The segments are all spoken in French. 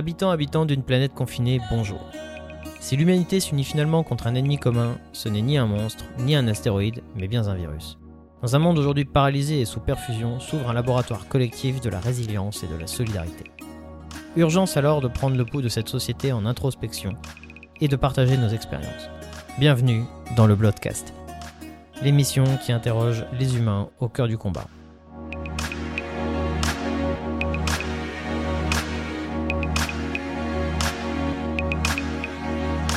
Habitants, habitants d'une planète confinée, bonjour. Si l'humanité s'unit finalement contre un ennemi commun, ce n'est ni un monstre, ni un astéroïde, mais bien un virus. Dans un monde aujourd'hui paralysé et sous perfusion, s'ouvre un laboratoire collectif de la résilience et de la solidarité. Urgence alors de prendre le pouls de cette société en introspection et de partager nos expériences. Bienvenue dans le Bloodcast, l'émission qui interroge les humains au cœur du combat.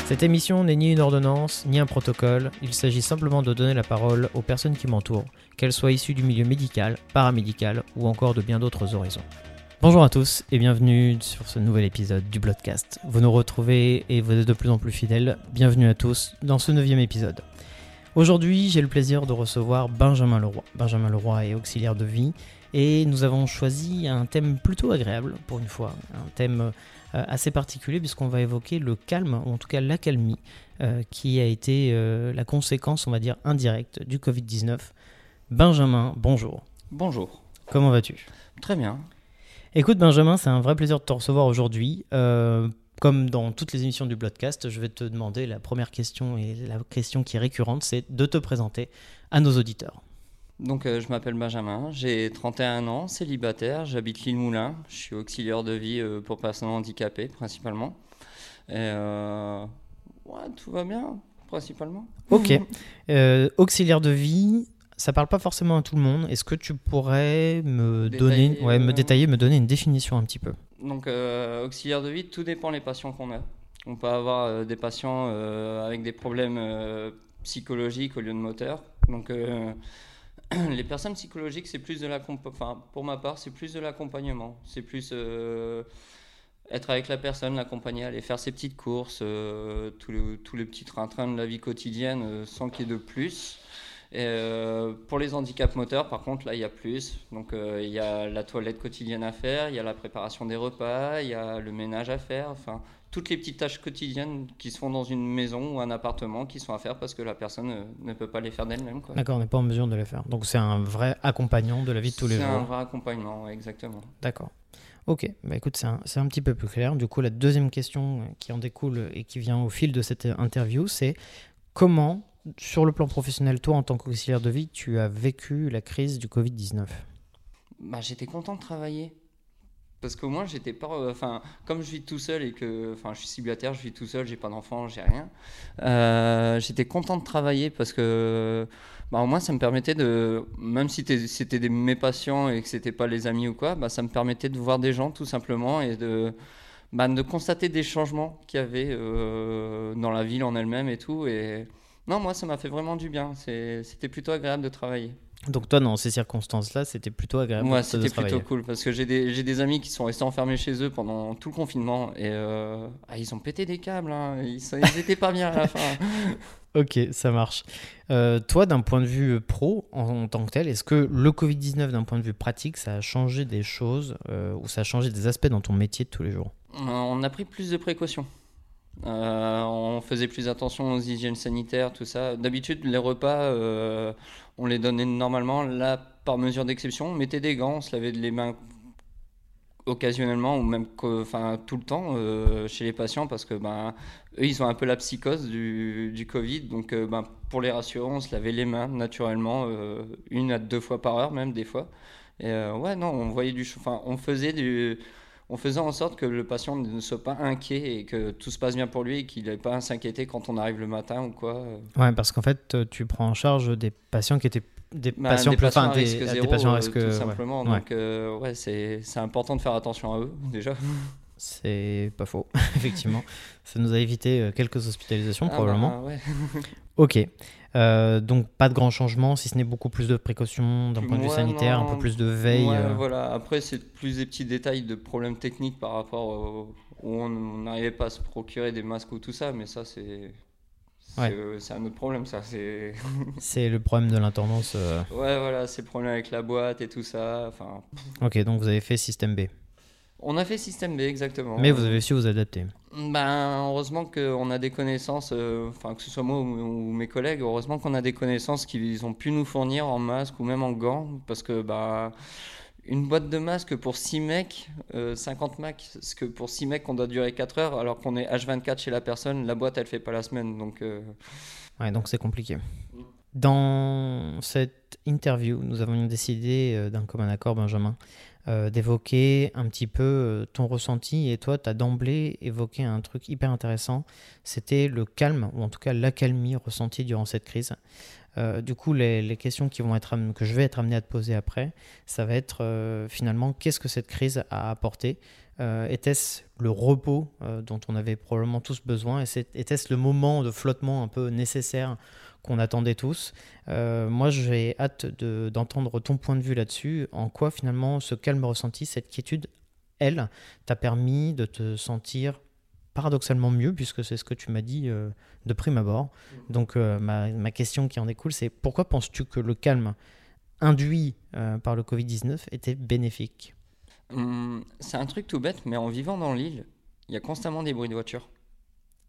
Cette émission n'est ni une ordonnance, ni un protocole, il s'agit simplement de donner la parole aux personnes qui m'entourent, qu'elles soient issues du milieu médical, paramédical ou encore de bien d'autres horizons. Bonjour à tous et bienvenue sur ce nouvel épisode du Bloodcast. Vous nous retrouvez et vous êtes de plus en plus fidèles. Bienvenue à tous dans ce neuvième épisode. Aujourd'hui, j'ai le plaisir de recevoir Benjamin Leroy. Benjamin Leroy est auxiliaire de vie et nous avons choisi un thème plutôt agréable pour une fois, un thème assez particulier puisqu'on va évoquer le calme, ou en tout cas l'accalmie, euh, qui a été euh, la conséquence, on va dire, indirecte du Covid-19. Benjamin, bonjour. Bonjour. Comment vas-tu? Très bien. Écoute Benjamin, c'est un vrai plaisir de te recevoir aujourd'hui. comme dans toutes les émissions du Bloodcast, je vais te demander la première question et la question qui est récurrente, c'est de te présenter à nos auditeurs. Donc, euh, je m'appelle Benjamin, j'ai 31 ans, célibataire, j'habite l'île Moulin, je suis auxiliaire de vie euh, pour personnes handicapées principalement. Et euh, ouais, tout va bien, principalement. Ok. auxiliaire de vie, ça parle pas forcément à tout le monde. Est-ce que tu pourrais me donner, ouais, me détailler, me donner une définition un petit peu? Donc, auxiliaire de vie, tout dépend des patients qu'on a. On peut avoir des patients avec des problèmes psychologiques au lieu de moteur. Donc, les personnes psychologiques, c'est plus de la, pour ma part, c'est plus de l'accompagnement. C'est plus euh, être avec la personne, l'accompagner, aller faire ses petites courses, euh, tous, les, tous les petits train-train de la vie quotidienne, euh, sans qu'il y ait de plus. Et, pour les handicaps moteurs, par contre, là, il y a plus. Donc, il y a la toilette quotidienne à faire, il y a la préparation des repas, il y a le ménage à faire. Enfin, toutes les petites tâches quotidiennes qui se font dans une maison ou un appartement qui sont à faire parce que la personne euh, ne, peut pas les faire d'elle-même. D'accord, on n'est pas en mesure de les faire. Donc c'est un vrai accompagnant de la vie de tous les jours. C'est un vrai accompagnement, exactement. D'accord. Ok, bah écoute, c'est un, un, petit peu plus clair. Du coup, la deuxième question qui en découle et qui vient au fil de cette interview, c'est comment, sur le plan professionnel, toi en tant qu'auxiliaire de vie, tu as vécu la crise du Covid-19 bah, J'étais content de travailler. Parce qu'au moins j'étais pas euh, enfin comme je vis tout seul et que enfin je suis célibataire je vis tout seul j'ai pas d'enfant j'ai rien euh, j'étais content de travailler parce que bah, au moins ça me permettait de même si c'était mes patients et que c'était pas les amis ou quoi bah, ça me permettait de voir des gens tout simplement et de bah, de constater des changements qu'il y avait euh, dans la ville en elle-même et tout et non moi ça m'a fait vraiment du bien c'était plutôt agréable de travailler donc toi, dans ces circonstances-là, c'était plutôt agréable. Moi, c'était plutôt cool parce que j'ai des, des, amis qui sont restés enfermés chez eux pendant tout le confinement et euh, ah, ils ont pété des câbles. Hein. Ils, n'étaient pas bien à la fin. ok, ça marche. Euh, toi, d'un point de vue pro, en, tant que tel, est-ce que le Covid-19, d'un point de vue pratique, ça a changé des choses euh, ou ça a changé des aspects dans ton métier de tous les jours? On a pris plus de précautions. On faisait plus attention aux hygiènes sanitaires, tout ça. D'habitude, les repas, on les donnait normalement. Là, par mesure d'exception, on mettait des gants, on se lavait les mains occasionnellement ou même enfin, tout le temps euh, chez les patients parce que ben, eux, ils ont un peu la psychose du, du Covid. Donc, euh, ben, pour les rassurer, on se lavait les mains naturellement, euh, une à deux fois par heure, même des fois. Et ouais, non, on voyait du. Enfin, on faisait du on faisait en sorte que le patient ne soit pas inquiet et que tout se passe bien pour lui et qu'il n'ait pas à s'inquiéter quand on arrive le matin ou quoi. Ouais, parce qu'en fait, tu prends en charge des patients qui étaient des bah, patients, des patients zéro, des patients risque, tout simplement. Donc, euh, ouais, c'est important de faire attention à eux, déjà. C'est pas faux, effectivement. Ça nous a évité euh, quelques hospitalisations, ah probablement. Bah, ouais. ok. Euh, donc pas de grands changements, si ce n'est beaucoup plus de précautions d'un point de vue sanitaire, un peu plus de veille. Euh. Voilà. Après, c'est plus des petits détails de problèmes techniques par rapport où on n'arrivait pas à se procurer des masques ou tout ça, mais ça, c'est. C'est un autre problème, ça. C'est le problème de l'intendance. Ouais, voilà, c'est le problème avec la boîte et tout ça. Enfin... Ok, donc vous avez fait système B. On a fait système B, exactement. Mais vous avez su vous adapter. Ben, heureusement qu'on a des connaissances, euh, enfin que ce soit moi ou, mes collègues, heureusement qu'on a des connaissances qu'ils ont pu nous fournir en masque ou même en gants, parce que bah, une boîte de masques pour 6 mecs, 50 mecs, ce que pour 6 mecs on doit durer 4 heures, alors qu'on est H24 chez la personne, la boîte elle fait pas la semaine. Donc, Ouais, donc c'est compliqué. Dans cette interview, nous avons décidé d'un commun accord, Benjamin, euh, d'évoquer un petit peu euh, ton ressenti. Et toi, tu as d'emblée évoqué un truc hyper intéressant. C'était le calme, ou en tout cas l'accalmie ressentie durant cette crise. Euh, du coup, les, questions qui vont être, que je vais être amené à te poser après, ça va être finalement qu'est-ce que cette crise a apporté Était-ce le repos dont on avait probablement tous besoin Était-ce le moment de flottement un peu nécessaire qu'on attendait tous. Euh, moi, j'ai hâte d'entendre ton point de vue là-dessus. En quoi, finalement, ce calme ressenti, cette quiétude, elle, t'a permis de te sentir paradoxalement mieux, puisque c'est ce que tu m'as dit euh, de prime abord. Donc, euh, ma, question qui en découle, c'est pourquoi penses-tu que le calme induit par le Covid-19 était bénéfique? Hum, C'est un truc tout bête, mais en vivant dans l'île, il y a constamment des bruits de voiture.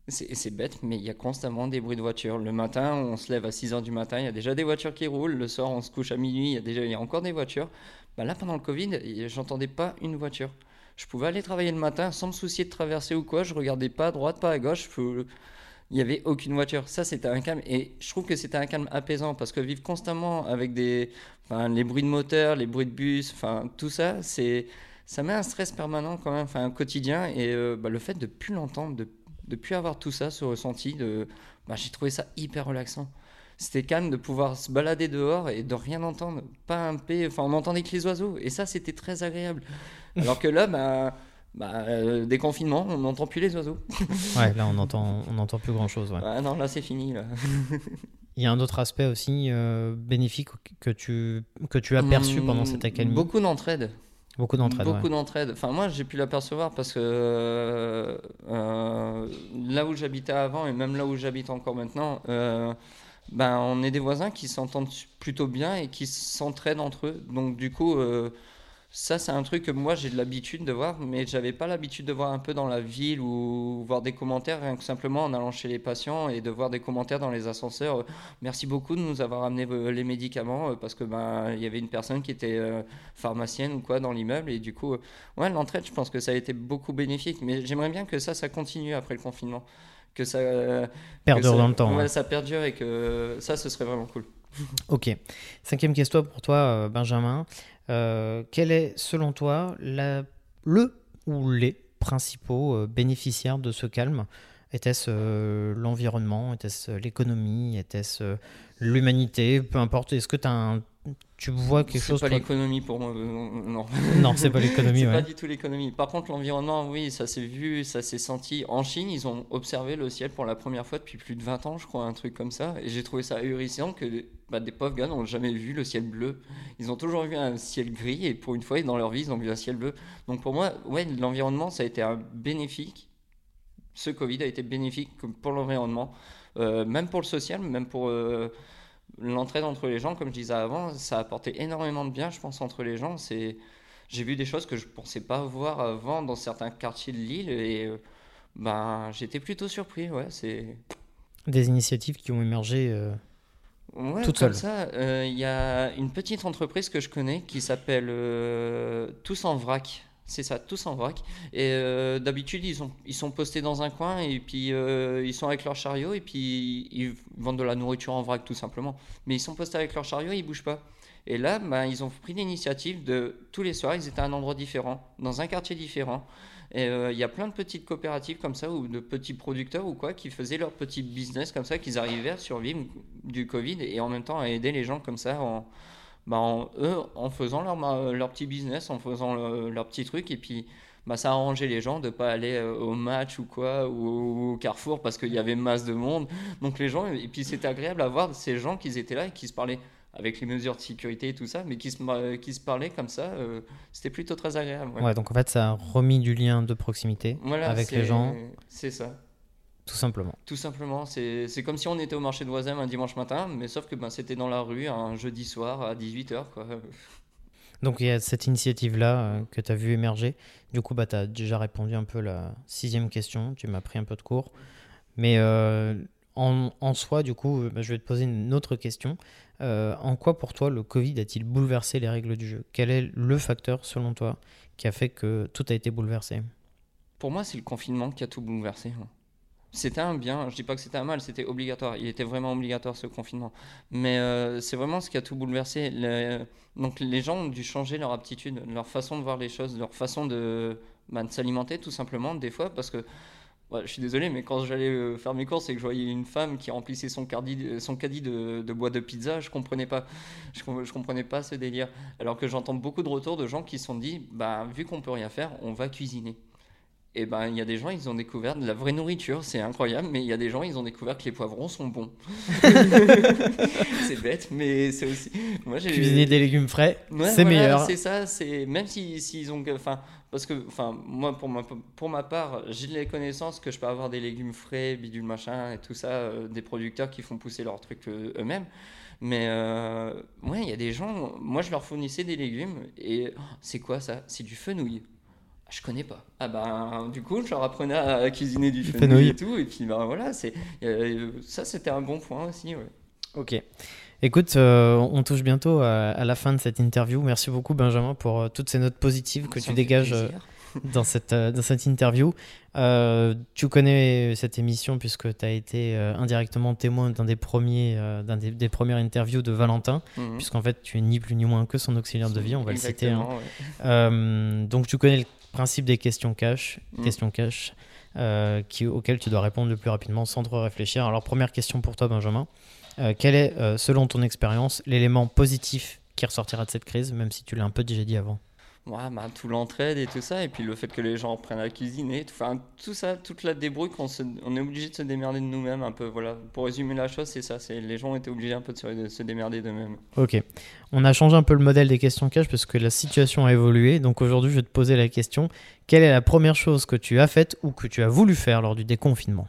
C'est bête, mais il y a constamment des bruits de voitures. Le matin, on se lève à 6h du matin, il y a déjà des voitures qui roulent. Le soir, on se couche à minuit, il y a, déjà, il y a encore des voitures. Bah là, pendant le Covid, j'entendais pas une voiture. Je pouvais aller travailler le matin sans me soucier de traverser ou quoi. Je regardais pas à droite, pas à gauche. Il n'y avait aucune voiture. Ça, c'était un calme. Et je trouve que c'était un calme apaisant parce que vivre constamment avec des, enfin, les bruits de moteur, les bruits de bus, enfin, tout ça, c'est, ça met un stress permanent quand même, enfin, quotidien. Et euh, bah, le fait de plus l'entendre, de de plus avoir tout ça, ce ressenti, de, bah, j'ai trouvé ça hyper relaxant. C'était calme de pouvoir se balader dehors et de rien entendre, pas un p, enfin on entendait que les oiseaux et ça c'était très agréable. Alors que là, bah, bah euh, déconfinement, on n'entend plus les oiseaux. ouais, là on entend, on entend plus grand chose. Ouais. Ah non, là c'est fini. Là. Il y a un autre aspect aussi euh, bénéfique que tu, que tu as perçu pendant hmm, cette accalmie. Beaucoup d'entraide. Beaucoup d'entraide. Beaucoup d'entraide. Enfin, moi, j'ai pu l'apercevoir parce que euh, euh, là où j'habitais avant et même là où j'habite encore maintenant, ben, on est des voisins qui s'entendent plutôt bien et qui s'entraident entre eux. Donc, du coup, ça, c'est un truc que moi j'ai de l'habitude de voir, mais j'avais pas l'habitude de voir un peu dans la ville ou voir des commentaires, rien que simplement en allant chez les patients et de voir des commentaires dans les ascenseurs. Merci beaucoup de nous avoir amené les médicaments euh, parce que ben il y avait une personne qui était euh, pharmacienne ou quoi dans l'immeuble et du coup, euh, ouais, l'entraide, je pense que ça a été beaucoup bénéfique, mais j'aimerais bien que ça, ça continue après le confinement, que ça perdure dans le temps. Ouais, ça perdure et que ça, ce serait vraiment cool. Ok. Cinquième question pour toi, Benjamin. Euh, quel est, selon toi, le ou les principaux euh, bénéficiaires de ce calme? Était-ce euh, l'environnement? Était-ce l'économie? Était-ce l'humanité? Peu importe. Est-ce que tu as un tu vois quelque chose C'est pas l'économie pour moi, non. Non, c'est pas l'économie. c'est ouais. pas du tout l'économie. Par contre, l'environnement, oui, ça s'est vu, ça s'est senti. En Chine, ils ont observé le ciel pour la première fois depuis plus de 20 ans, je crois, un truc comme ça. Et j'ai trouvé ça ahurissant que bah, des pauvres gars n'ont jamais vu le ciel bleu. Ils ont toujours vu un ciel gris et pour une fois, dans leur vie, ils ont vu un ciel bleu. Donc pour moi, ouais, l'environnement, ça a été un bénéfique. Ce Covid a été bénéfique pour l'environnement, euh, même pour le social, même pour. Euh, l'entraide entre les gens, comme je disais avant, ça a apporté énormément de bien, je pense, entre les gens. C'est, j'ai vu des choses que je pensais pas voir avant dans certains quartiers de Lille et euh, ben j'étais plutôt surpris. Ouais, c'est des initiatives qui ont émergé. Euh, ouais, toutes comme seules. ça, euh, il y a une petite entreprise que je connais qui s'appelle Tous en vrac. C'est ça, tous en vrac. Et euh, d'habitude, ils, sont postés dans un coin et puis euh, ils sont avec leur chariot et puis ils vendent de la nourriture en vrac tout simplement. Mais ils sont postés avec leur chariot et ils bougent pas. Et là, ben, ils ont pris l'initiative de tous les soirs, ils étaient à un endroit différent, dans un quartier différent. Et euh, il y a plein de petites coopératives comme ça ou de petits producteurs ou quoi qui faisaient leur petit business comme ça, qu'ils arrivaient à survivre du Covid et en même temps à aider les gens comme ça en bah, en, eux, en faisant leur, leur petit business, en faisant leur petit truc, et puis bah, ça a arrangé les gens de pas aller euh, au match ou quoi, ou, au Carrefour parce qu'il y avait masse de monde. Donc les gens, et puis c'était agréable à voir ces gens qui étaient là et qui se parlaient avec les mesures de sécurité et tout ça, mais qui se, qui se parlaient comme ça, euh, c'était plutôt très agréable. Ouais. donc en fait, ça a remis du lien de proximité avec les gens. C'est ça. Tout simplement. Tout simplement. C'est comme si on était au marché de Voisin un dimanche matin, mais sauf que ben, c'était dans la rue un jeudi soir à 18h. Quoi. Donc il y a cette initiative-là euh, que tu as vu émerger. Du coup, bah, tu as déjà répondu un peu la sixième question. Tu m'as pris un peu de cours. Mais euh, en, en soi, du coup, bah, je vais te poser une autre question. Euh, en quoi pour toi le Covid a-t-il bouleversé les règles du jeu? Quel est le facteur, selon toi, qui a fait que tout a été bouleversé? Pour moi, c'est le confinement qui a tout bouleversé. hein. C'était un bien, je dis pas que c'était un mal, c'était obligatoire. Il était vraiment obligatoire ce confinement. Mais euh, c'est vraiment ce qui a tout bouleversé. Le- Donc les gens ont dû changer leur aptitude, leur façon de voir les choses, leur façon de, bah, de s'alimenter tout simplement, des fois, parce que je suis désolé, mais quand j'allais euh, faire mes courses et que je voyais une femme qui remplissait son, cardi- son caddie de, bois de pizza, je comprenais pas. Je, je comprenais pas ce délire. Alors que j'entends beaucoup de retours de gens qui se sont dit, bah, vu qu'on peut rien faire, on va cuisiner. Et ben, il y a des gens, ils ont découvert de la vraie nourriture, c'est incroyable, mais il y a des gens, ils ont découvert que les poivrons sont bons. c'est bête, mais c'est aussi. Moi, j'ai Cuisiner des légumes frais, Ouais, c'est voilà, meilleur. C'est ça, c'est même si s'ils ont, enfin, parce que, enfin, moi pour ma pour ma part, j'ai les connaissances que je peux avoir des légumes frais, bidule machin et tout ça, euh, des producteurs qui font pousser leurs trucs euh, eux-mêmes. Mais euh, ouais, il y a des gens, moi je leur fournissais des légumes et oh, c'est quoi ça? C'est du fenouil. Je connais pas. Ah ben du coup je leur apprenais à cuisiner du fenouil, fenouil. et tout et puis ben voilà c'est euh, ça c'était un bon point aussi ouais. Ok. Écoute, euh, on touche bientôt à, à la fin de cette interview. Merci beaucoup Benjamin pour euh, toutes ces notes positives que Ça tu dégages dans cette, euh, dans cette interview. Euh, tu connais cette émission puisque tu as été euh, indirectement témoin d'un des premiers, euh, d'un des, des premières interviews de Valentin, Mhm. puisqu'en fait tu es ni plus ni moins que son auxiliaire de vie, on va le citer. hein. Ouais. Euh, donc tu connais le principe des questions cash, Mm. questions cash, euh, qui, auxquelles tu dois répondre le plus rapidement sans trop réfléchir. Alors première question pour toi Benjamin, Euh, quel est euh, selon ton expérience l'élément positif qui ressortira de cette crise, même si tu l'as un peu déjà dit avant? Ouais, bah, tout l'entraide et tout ça, et puis le fait que les gens apprennent à cuisiner, tout, enfin, tout ça, toute la débrouille qu'on on est obligé de se démerder de nous-mêmes un peu. Voilà. Pour résumer la chose, c'est ça, c'est les gens étaient obligés un peu de se, de se démerder d'eux-mêmes. Ok. On a changé un peu le modèle des questions cash parce que la situation a évolué. Donc aujourd'hui, je vais te poser la question quelle est la première chose que tu as faite ou que tu as voulu faire lors du déconfinement?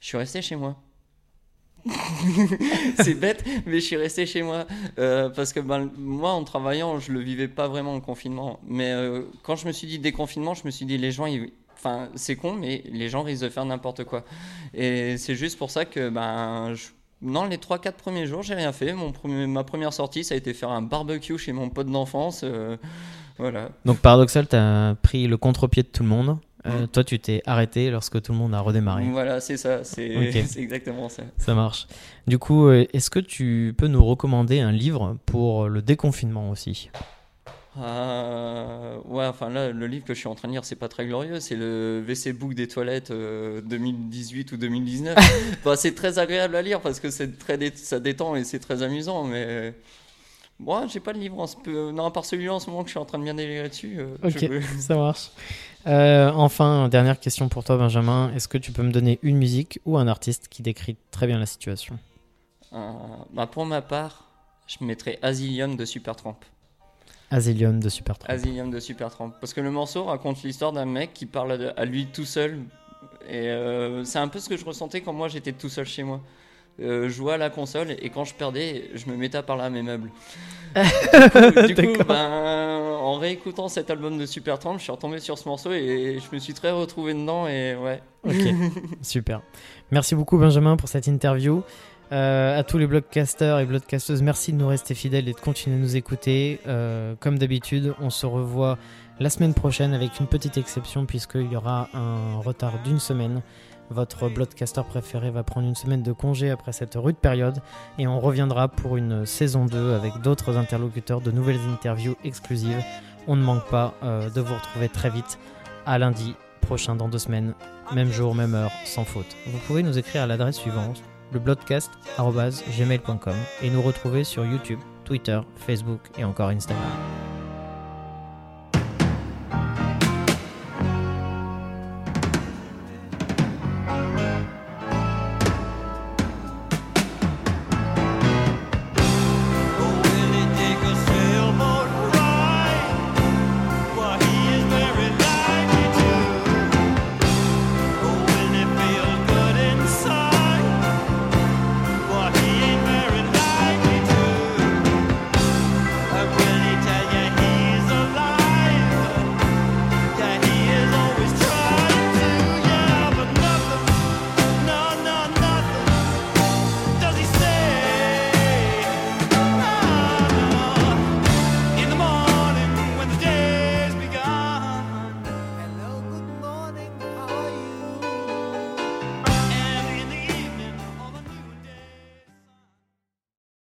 Je suis resté chez moi. c'est bête, mais je suis resté chez moi Euh, parce que ben, moi, en travaillant, je le vivais pas vraiment en confinement. Mais euh, quand je me suis dit déconfinement, je me suis dit les gens, enfin, c'est con, mais les gens risquent de faire n'importe quoi. Et c'est juste pour ça que ben, non, les 3-4 premiers jours, j'ai rien fait. Mon premier- ma première sortie, ça a été faire un barbecue chez mon pote d'enfance. euh, voilà. Donc paradoxal, tu as pris le contre-pied de tout le monde. Euh, Mm. Toi, tu t'es arrêté lorsque tout le monde a redémarré. Voilà, c'est ça. C'est exactement ça. Ça marche. Du coup, euh, est-ce que tu peux nous recommander un livre pour le déconfinement aussi? Euh, ouais, enfin là, le livre que je suis en train de lire, c'est pas très glorieux. C'est le WC Book des toilettes euh, 2018 ou 2019. Enfin, c'est très agréable à lire parce que c'est très dé- ça détend et c'est très amusant. Mais moi, j'ai pas de livre en ce non, à part celui-là en ce moment que je suis en train de bien délirer dessus. euh, Ok, je- ça marche. Euh, enfin, dernière question pour toi, Benjamin. Est-ce que tu peux me donner une musique ou un artiste qui décrit très bien la situation Euh, bah, pour ma part, je mettrais Asylum de Supertramp. Asylum de Supertramp. Asylum de Supertramp. Parce que le morceau raconte l'histoire d'un mec qui parle à, lui tout seul. Et euh, c'est un peu ce que je ressentais quand moi j'étais tout seul chez moi. Euh, jouais à la console et quand je perdais, je me mettais à parler à mes meubles. du coup, du coup, D'accord. ben, en réécoutant cet album de Supertramp, je suis retombé sur ce morceau et je me suis très retrouvé dedans. Et ouais, Ok, super. Merci beaucoup Benjamin pour cette interview. Euh, à tous les blogcasters et blogcasteuses, merci de nous rester fidèles et de continuer à nous écouter. Euh, comme d'habitude, on se revoit la semaine prochaine avec une petite exception puisqu'il y aura un retard d'une semaine. Votre blogcaster préféré va prendre une semaine de congé après cette rude période et on reviendra pour une saison 2 avec d'autres interlocuteurs, de nouvelles interviews exclusives. On ne manque pas euh, de vous retrouver très vite à lundi prochain dans deux semaines même jour, même heure, sans faute. Vous pouvez nous écrire à l'adresse suivante, leblogcast.gmail.com et nous retrouver sur YouTube, Twitter, Facebook et encore Instagram.